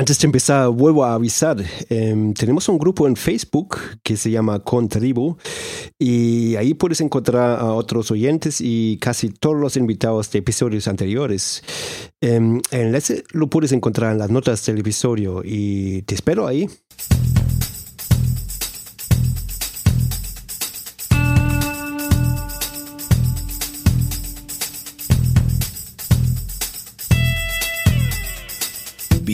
Antes de empezar, vuelvo a avisar, eh, tenemos un grupo en Facebook que se llama Contribu y ahí puedes encontrar a otros oyentes y casi todos los invitados de episodios anteriores. Eh, el enlace lo puedes encontrar en las notas del episodio y te espero ahí.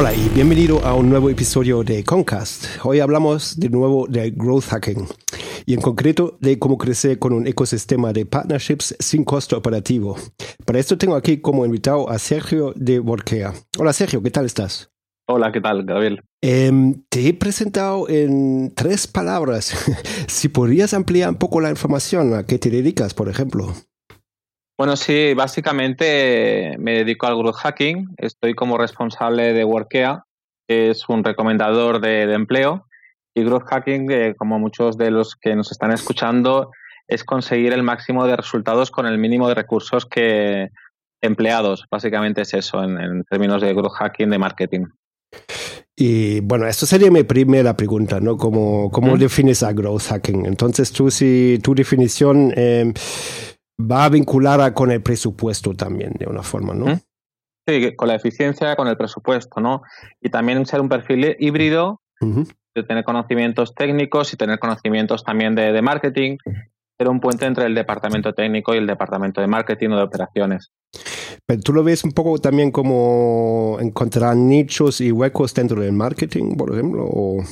Hola y bienvenido a un nuevo episodio de Concast. Hoy hablamos de nuevo de growth hacking y en concreto de cómo crecer con un ecosistema de partnerships sin costo operativo. Para esto tengo aquí como invitado a Sergio de Borquea. Hola Sergio, ¿qué tal estás? Hola, ¿qué tal, Gabriel? Eh, te he presentado en tres palabras. si podrías ampliar un poco la información a qué te dedicas, por ejemplo. Bueno, sí, básicamente me dedico al growth hacking. Estoy como responsable de Workea, que es un recomendador de, de empleo. Y growth hacking, eh, como muchos de los que nos están escuchando, es conseguir el máximo de resultados con el mínimo de recursos que empleados. Básicamente es eso en, en términos de growth hacking de marketing. Y bueno, esto sería mi primera pregunta, ¿no? ¿Cómo, cómo ¿Mm? defines a growth hacking? Entonces, tú, si tu definición eh, va vinculada con el presupuesto también, de una forma, ¿no? Sí, con la eficiencia, con el presupuesto, ¿no? Y también ser un perfil híbrido, uh -huh. de tener conocimientos técnicos y tener conocimientos también de, de, marketing, ser un puente entre el departamento técnico y el departamento de marketing o de operaciones. Pero tú lo ves un poco también como encontrar nichos y huecos dentro del marketing, por ejemplo, o...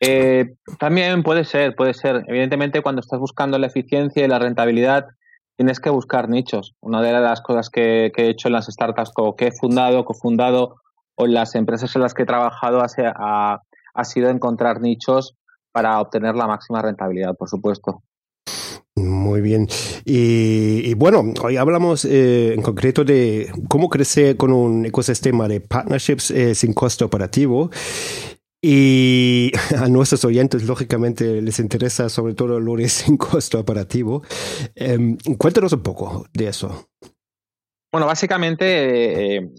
Eh, también puede ser, puede ser. Evidentemente, cuando estás buscando la eficiencia y la rentabilidad, tienes que buscar nichos. Una de las cosas que, he hecho en las startups o que he fundado, cofundado o en las empresas en las que he trabajado ha, ha, ha sido encontrar nichos para obtener la máxima rentabilidad, por supuesto. Muy bien. Y, y, bueno, hoy hablamos eh, en concreto de cómo crecer con un ecosistema de partnerships eh, sin costo operativo. Y a nuestros oyentes, lógicamente, les interesa sobre todo lo de sin costo operativo. Eh, cuéntanos un poco de eso. Bueno, básicamente, eh,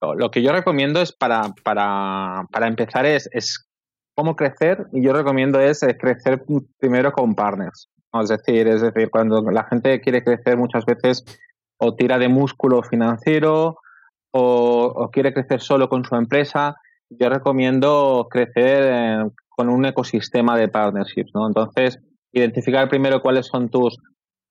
lo que yo recomiendo es para, para, para empezar es, es, cómo crecer y yo recomiendo es, crecer primero con partners. Es decir, es decir, cuando la gente quiere crecer muchas veces o tira de músculo financiero o quiere crecer solo con su empresa yo recomiendo crecer en, con un ecosistema de partnerships, ¿no? Entonces, identificar primero cuáles son tus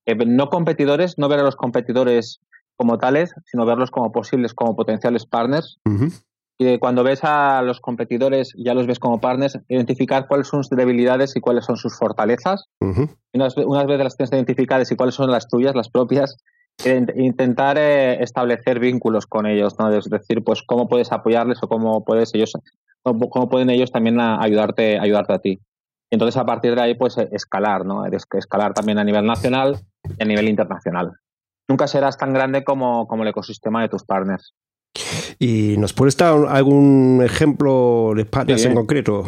eh, no competidores, no ver a los competidores como tales, sino verlos como posibles, como potenciales partners. Uh -huh. Y cuando ves a los competidores, ya los ves como partners, identificar cuáles son sus debilidades y cuáles son sus fortalezas. Uh -huh. Y unas, unas veces las tienes identificadas y cuáles son las tuyas, las propias, intentar eh, establecer vínculos con ellos, ¿no? Es decir, pues cómo puedes apoyarles o cómo puedes ellos, cómo, cómo pueden ellos también a ayudarte, ayudarte a ti. Entonces a partir de ahí, pues escalar, ¿no? Escalar también a nivel nacional y a nivel internacional. Nunca serás tan grande como, como el ecosistema de tus partners. ¿Y nos puedes dar algún ejemplo de partners sí. en concreto?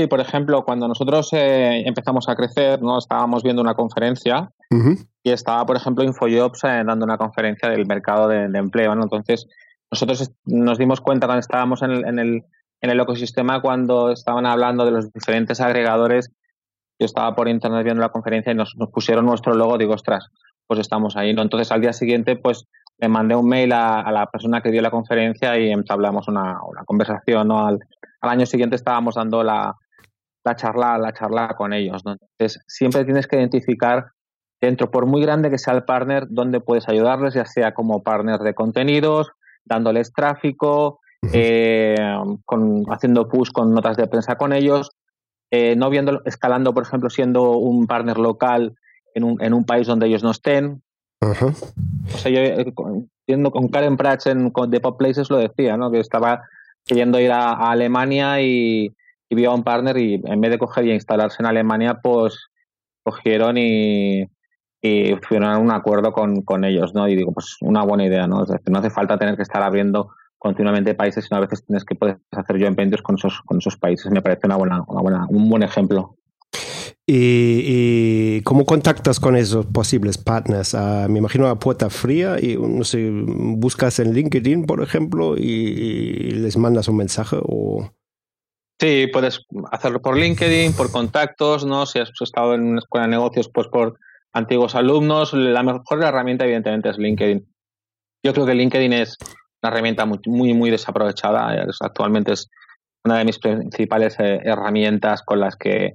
Sí, por ejemplo, cuando nosotros eh, empezamos a crecer, no estábamos viendo una conferencia uh -huh. y estaba, por ejemplo, InfoJobs eh, dando una conferencia del mercado de, de empleo. ¿no? Entonces, nosotros nos dimos cuenta cuando estábamos en el, en, el, en el ecosistema, cuando estaban hablando de los diferentes agregadores, yo estaba por internet viendo la conferencia y nos, nos pusieron nuestro logo, digo, ostras, pues estamos ahí, ¿no? Entonces al día siguiente, pues le mandé un mail a, la persona que dio la conferencia y entablamos una, una conversación, ¿no? Al, al, año siguiente estábamos dando la, la charla, la charla con ellos, ¿no? Entonces siempre tienes que identificar dentro, por muy grande que sea el partner, dónde puedes ayudarles, ya sea como partner de contenidos, dándoles tráfico, eh, con, haciendo push con notas de prensa con ellos, eh, no viendo, escalando, por ejemplo, siendo un partner local en un, en un país donde ellos no estén. O sea, yo eh, yendo con Karen Prats en con The Pop Places lo decía, ¿no? Que estaba queriendo ir a, Alemania y, y, vio a un partner y en vez de coger y instalarse en Alemania, pues cogieron y, y firmaron un acuerdo con, con ellos, ¿no? Y digo, pues una buena idea, ¿no? Es decir, no hace falta tener que estar abriendo continuamente países, sino a veces tienes que poder hacer yo ventures con esos, con esos países. Me parece una buena, una buena, un buen ejemplo. ¿Y, cómo contactas con esos posibles partners? Ah, me imagino a puerta fría y no sé, buscas en LinkedIn, por ejemplo, y, les mandas un mensaje o... Sí, puedes hacerlo por LinkedIn, por contactos, ¿no? Si has estado en una escuela de negocios, pues por antiguos alumnos. La mejor herramienta, evidentemente, es LinkedIn. Yo creo que LinkedIn es una herramienta muy, muy, muy desaprovechada. Actualmente es una de mis principales eh, herramientas con las que,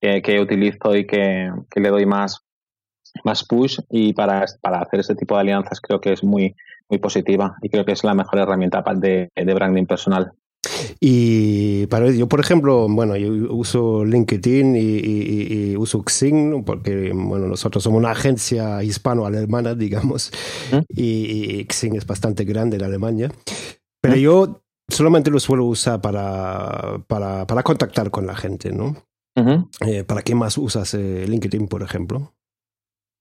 que, utilizo y que, que, le doy más, más push y para, para hacer este tipo de alianzas creo que es muy, muy positiva y creo que es la mejor herramienta de, de branding personal. Y para yo, por ejemplo, bueno, yo uso LinkedIn y, uso Xing, porque, bueno, nosotros somos una agencia hispano-alemana, digamos, y, Xing es bastante grande en Alemania. Pero yo solamente lo suelo usar para, para, para contactar con la gente, ¿no? Eh, ¿Para qué más usas eh, LinkedIn, por ejemplo?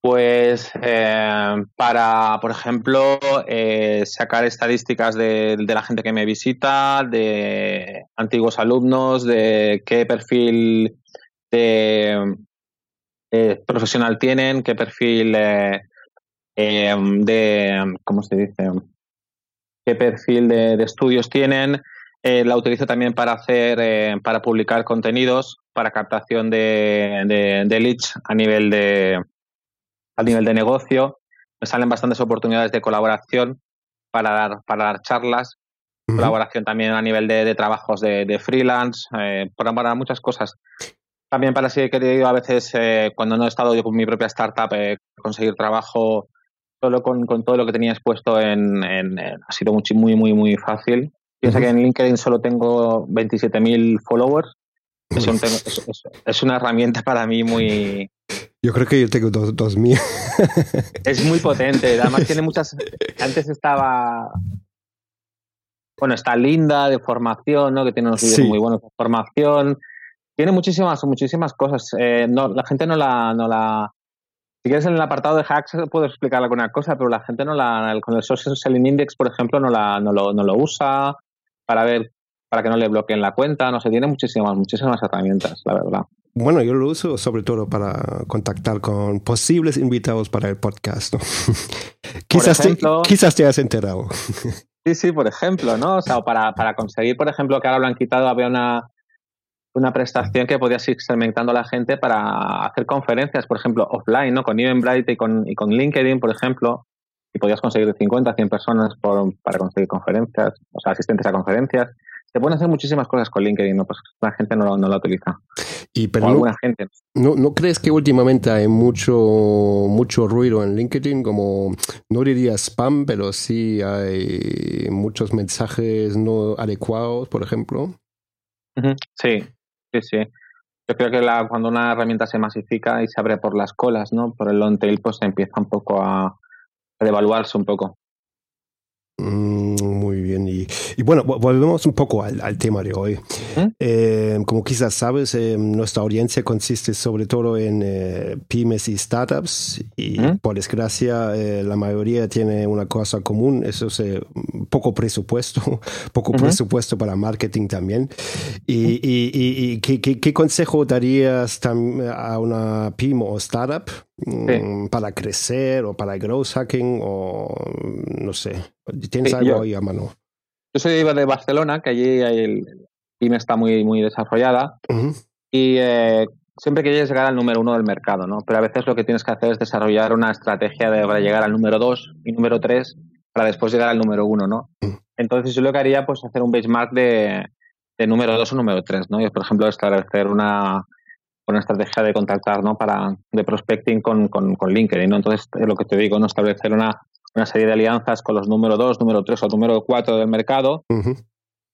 Pues eh, para, por ejemplo, eh, sacar estadísticas de, la gente que me visita, de antiguos alumnos, de qué perfil de, eh, profesional tienen, qué perfil de, ¿cómo se dice? qué perfil de, estudios tienen. la utilizo también para hacer, para publicar contenidos, para captación de leads a nivel de al nivel de negocio. Me salen bastantes oportunidades de colaboración para dar, para dar charlas, colaboración también a nivel de, trabajos de, freelance, eh, para, muchas cosas. También para si he querido a veces, eh, cuando no he estado yo con mi propia startup, eh, conseguir trabajo solo con, todo lo que tenía expuesto en, ha sido muy, muy, muy, muy fácil. Piensa que en LinkedIn solo tengo 27.000 followers. es, una herramienta para mí muy, yo creo que yo tengo dos, dos mil. Es muy potente. Además tiene muchas... Antes estaba... Bueno, está linda de formación, ¿no? Que tiene unos vídeos muy buenos de formación. Tiene muchísimas, muchísimas cosas. Eh, no, la gente no la, no la... Si quieres en el apartado de hacks puedo explicar alguna cosa, pero la gente no la... Con el Social Selling Index, por ejemplo, no, la, no, lo, no lo usa para ver para que no le bloqueen la cuenta. No sé, tiene muchísimas, muchísimas herramientas, la verdad. Bueno, yo lo uso sobre todo para contactar con posibles invitados para el podcast. quizás, te, quizás te has enterado. sí, sí, por ejemplo, ¿no? O sea, para, para conseguir, por ejemplo, que ahora lo han quitado, había una, una prestación que podías ir segmentando a la gente para hacer conferencias, por ejemplo, offline, ¿no? Con Eventbrite y con, y con LinkedIn, por ejemplo, y podías conseguir de 50 a 100 personas por, para conseguir conferencias, o sea, asistentes a conferencias. Se pueden hacer muchísimas cosas con LinkedIn, ¿no? Pues la gente no, no la utiliza. Y pero no, gente. No, ¿no, crees que últimamente hay mucho, mucho ruido en LinkedIn? Como, no diría spam, pero sí hay muchos mensajes no adecuados, por ejemplo. Sí, sí, sí. Yo creo que la, cuando una herramienta se masifica y se abre por las colas, ¿no? Por el long tail, pues empieza un poco a, a devaluarse un poco. Mm, muy bien. Y, bueno, volvemos un poco al, tema de hoy. Eh, como quizás sabes, eh, nuestra audiencia consiste sobre todo en eh, pymes y startups y por desgracia la mayoría tiene una cosa común, eso es poco presupuesto, poco presupuesto para marketing también. ¿Y, y, ¿qué, consejo darías a una pyme o startup mm, para crecer o para growth hacking o no sé? ¿Tienes algo yo, ahí a mano? Yo soy de Barcelona, que allí el PYME está muy, muy desarrollada. Y eh, siempre quieres llegar al número uno del mercado, ¿no? Pero a veces lo que tienes que hacer es desarrollar una estrategia de, para llegar al número dos y número tres para después llegar al número uno, ¿no? Mm. Entonces yo lo que haría, pues, hacer un benchmark de, de número dos o número tres, ¿no? Y, por ejemplo, establecer una, una estrategia de contactar, ¿no? Para, de prospecting con, con, con LinkedIn, ¿no? Entonces, es lo que te digo, ¿no? Establecer una, una serie de alianzas con los número dos, número tres o número cuatro del mercado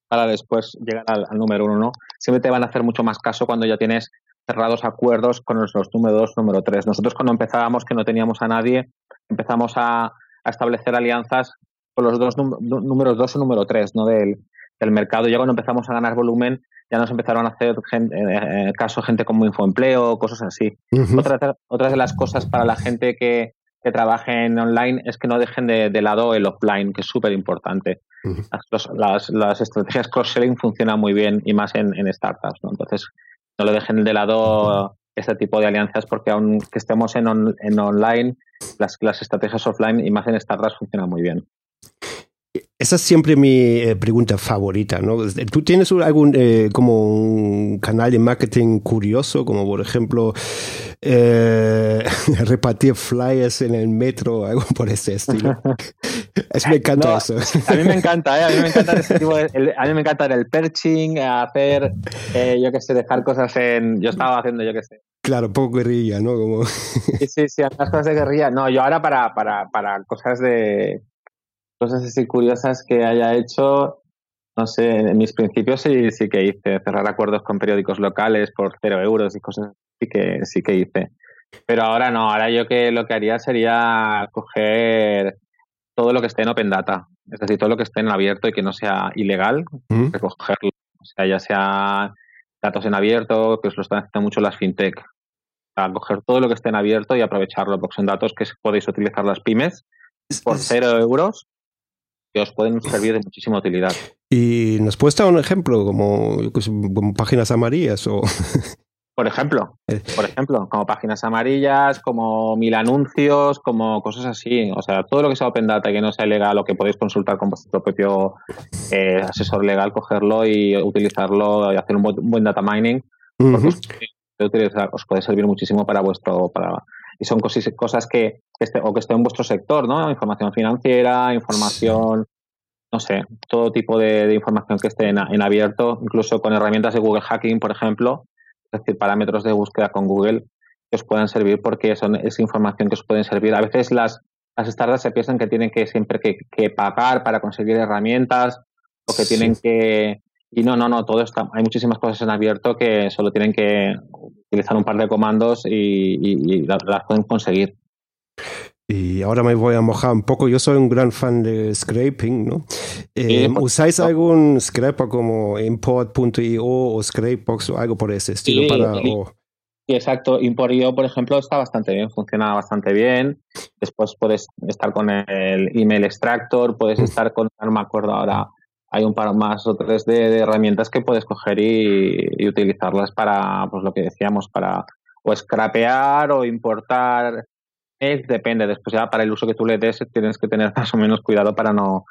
para después llegar al, número uno, ¿no? Siempre te van a hacer mucho más caso cuando ya tienes cerrados acuerdos con los, número dos, número tres. Nosotros cuando empezábamos, que no teníamos a nadie, empezamos a, establecer alianzas con los dos números dos o número tres, ¿no? Del, del mercado. Ya cuando empezamos a ganar volumen, ya nos empezaron a hacer gente, eh, eh, caso gente como infoempleo, cosas así. otra, de las cosas para la gente que, que trabaje en online es que no dejen de, de lado el offline, que es súper importante las, las, estrategias cross-selling funcionan muy bien y más en, startups. ¿no? Entonces, no lo dejen de lado este tipo de alianzas porque aunque estemos en, en online, las, las estrategias offline y más en startups funcionan muy bien. Esa es siempre mi eh, pregunta favorita, ¿no? ¿Tú tienes algún eh, como un canal de marketing curioso, como por ejemplo eh, repartir flyers en el metro, algo por ese estilo? es, me encanta eso. a mí me encanta, ¿eh? A mí me encanta ese tipo de, a mí me encanta el perching, hacer, yo qué sé, dejar cosas en, yo estaba haciendo, yo qué sé. Claro, poco guerrilla, ¿no? Como... sí, sí, sí, algunas cosas de guerrilla. No, yo ahora para, para, para cosas de cosas así curiosas que haya hecho, no sé, en mis principios sí, sí que hice, cerrar acuerdos con periódicos locales por cero euros y cosas así que sí que hice. Pero ahora no, ahora yo que lo que haría sería coger todo lo que esté en Open Data, es decir, todo lo que esté en abierto y que no sea ilegal, mm. recogerlo. O sea, ya sea datos en abierto, que os lo están haciendo mucho las fintech. A coger todo lo que esté en abierto y aprovecharlo, porque son datos que podéis utilizar las pymes por cero euros os pueden servir de muchísima utilidad. ¿Y nos puedes dar un ejemplo, como, como páginas amarillas o...? Por ejemplo, eh. por ejemplo, como páginas amarillas, como mil anuncios, como cosas así. O sea, todo lo que sea Open Data y que no sea legal o que podéis consultar con vuestro propio eh, asesor legal, cogerlo y utilizarlo y hacer un buen, data mining, os, puede servir muchísimo para vuestro, para, y son cosas, cosas que, esté, o que esté en vuestro sector, ¿no? Información financiera, información, no sé, todo tipo de, información que esté en, abierto, incluso con herramientas de Google Hacking, por ejemplo, es decir, parámetros de búsqueda con Google que os pueden servir porque son, es información que os pueden servir. A veces las, las startups se piensan que tienen que siempre que, que pagar para conseguir herramientas o que tienen que, y no, no, no, todo está, hay muchísimas cosas en abierto que solo tienen que utilizar un par de comandos y, las, pueden conseguir. Y ahora me voy a mojar un poco. Yo soy un gran fan de scraping, ¿no? Eh, ¿Usáis algún scraper como import.io o Scrapebox o algo por ese estilo? Sí, para, exacto. Import.io, por ejemplo, está bastante bien, funciona bastante bien. Después puedes estar con el email extractor, puedes estar con, no me acuerdo ahora, hay un par más o tres de, herramientas que puedes coger y, utilizarlas para, pues lo que decíamos, para o scrapear o importar. depende, después ya para el uso que tú le des tienes que tener más o menos cuidado para no,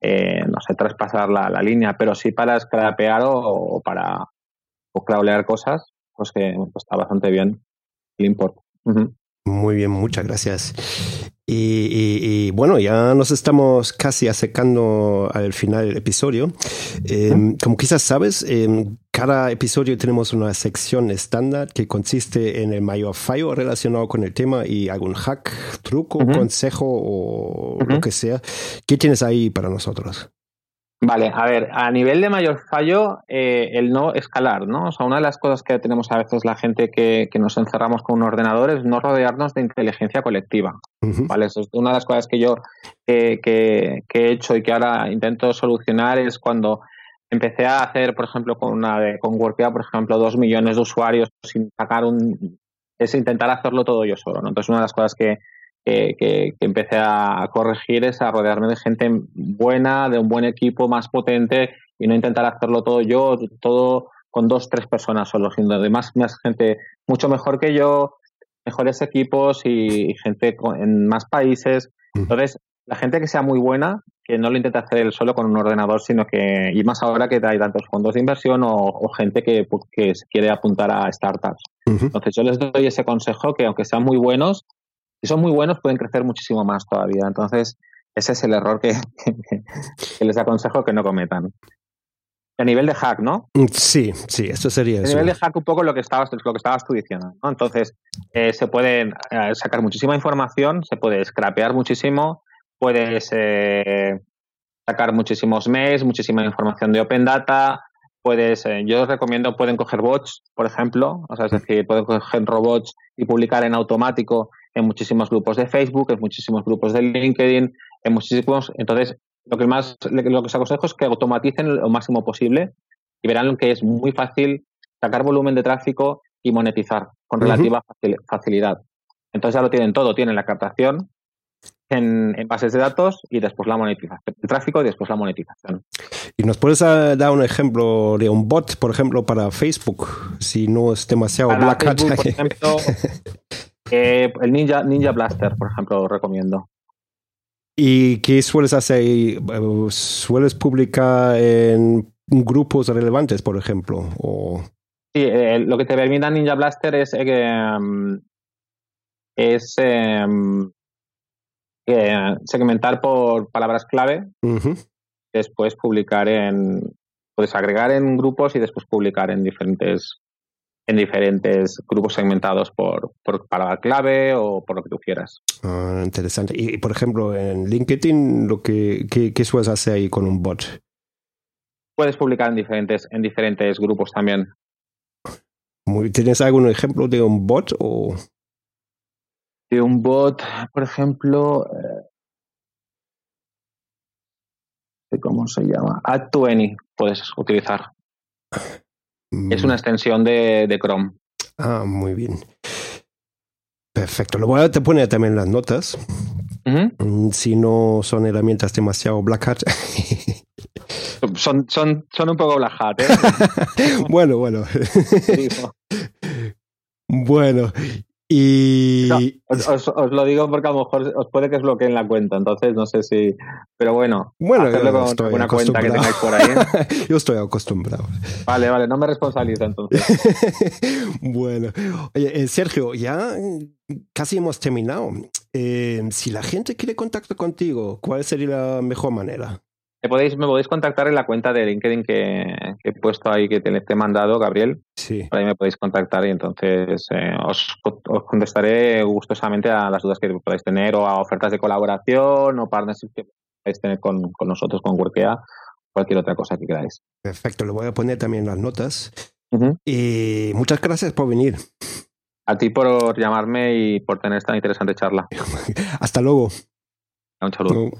eh, no sé, traspasar la, línea, pero sí para scrapear o, para o crawlear cosas, pues que pues está bastante bien el import. Muy bien, muchas gracias. Y, bueno, ya nos estamos casi acercando al final del episodio. Em, como quizás sabes, en em, cada episodio tenemos una sección estándar que consiste en el mayor fallo relacionado con el tema y algún hack, truco, consejo o lo que sea. ¿Qué tienes ahí para nosotros? Vale, a ver, a nivel de mayor fallo, eh, el no escalar, ¿no? O sea, una de las cosas que tenemos a veces la gente que, que nos encerramos con un ordenador es no rodearnos de inteligencia colectiva, ¿vale? Eso es una de las cosas que yo que, que, he hecho y que ahora intento solucionar es cuando empecé a hacer, por ejemplo, con una de, con Workia, por ejemplo, dos millones de usuarios sin sacar un es intentar hacerlo todo yo solo, ¿no? Entonces, una de las cosas que, que, empecé a corregir es a rodearme de gente buena, de un buen equipo más potente y no intentar hacerlo todo yo, todo con dos, tres personas solo, sino además más gente mucho mejor que yo, mejores equipos y, gente en más países. Entonces, la gente que sea muy buena, que no lo intenta hacer él solo con un ordenador, sino que, y más ahora que hay tantos fondos de inversión o, gente que, que quiere apuntar a startups. Entonces yo les doy ese consejo que aunque sean muy buenos, si son muy buenos pueden crecer muchísimo más todavía. Entonces ese es el error que, que les aconsejo que no cometan. A nivel de hack, ¿no? Mm, sí, sí, esto sería A nivel de hack un poco lo que estabas, lo que estabas tú diciendo, ¿no? Entonces, eh, se pueden eh, sacar muchísima información, se puede scrapear muchísimo, puedes eh, sacar muchísimos mails, muchísima información de Open Data, puedes, yo os recomiendo, pueden coger bots, por ejemplo, o sea, es decir, pueden coger robots y publicar en automático en muchísimos grupos de Facebook, en muchísimos grupos de LinkedIn, en muchísimos, entonces lo que más lo que os aconsejo es que automaticen lo máximo posible y verán que es muy fácil sacar volumen de tráfico y monetizar con relativa facilidad. Entonces ya lo tienen todo, tienen la captación en, bases de datos y después la monetización, el tráfico y después la monetización. ¿Y nos puedes ah, dar un ejemplo de un bot, por ejemplo, para Facebook, si no es demasiado black hat? por ejemplo, eh, el Ninja, Ninja Blaster, por ejemplo, lo recomiendo. ¿Y qué sueles hacer? ¿Sueles publicar en grupos relevantes, por ejemplo? O... Sí, eh, lo que te permite Ninja Blaster es, eh, es em, segmentar por palabras clave, después publicar en, puedes agregar en grupos y después publicar en diferentes en diferentes grupos segmentados por, por palabra clave o por lo que tú quieras. Ah, interesante. Y, por ejemplo, en LinkedIn, lo que, ¿qué, sueles hacer ahí con un bot? Puedes publicar en diferentes, en diferentes grupos también. ¿Tienes algún ejemplo de un bot o...? De un bot, por ejemplo... Eh, ¿Cómo se llama? Add20 puedes utilizar. Es una extensión de, Chrome. Ah, muy bien. Perfecto. Lo voy a poner también en las notas. Mm, si no son herramientas demasiado black hat. son, son, son un poco black hat, ¿eh? bueno, bueno. bueno, y os, lo digo porque a lo mejor os puede que os bloqueen la cuenta, entonces no sé si. Pero bueno, bueno hacerlo con una cuenta que tengáis por ahí. yo estoy acostumbrado. Vale, vale, no me responsabilizo entonces. bueno, oye, eh, Sergio, ya casi hemos terminado. Eh, si la gente quiere contacto contigo, ¿cuál sería la mejor manera? Me podéis, me podéis contactar en la cuenta de LinkedIn que, he puesto ahí, que te, he mandado, Gabriel. Sí. Por ahí me podéis contactar y entonces eh, os, contestaré gustosamente a las dudas que podáis tener o a ofertas de colaboración o partnerships que podáis tener con, nosotros, con Workea, cualquier otra cosa que queráis. Perfecto, lo voy a poner también en las notas. Y muchas gracias por venir. A ti por llamarme y por tener esta interesante charla. Hasta luego. Un saludo.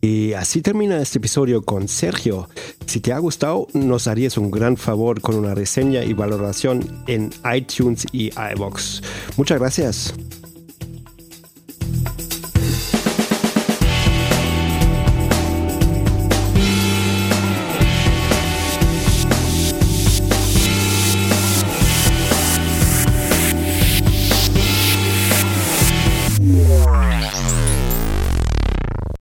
Y así termina este episodio con Sergio. Si te ha gustado, nos harías un gran favor con una reseña y valoración en iTunes y iBox. Muchas gracias.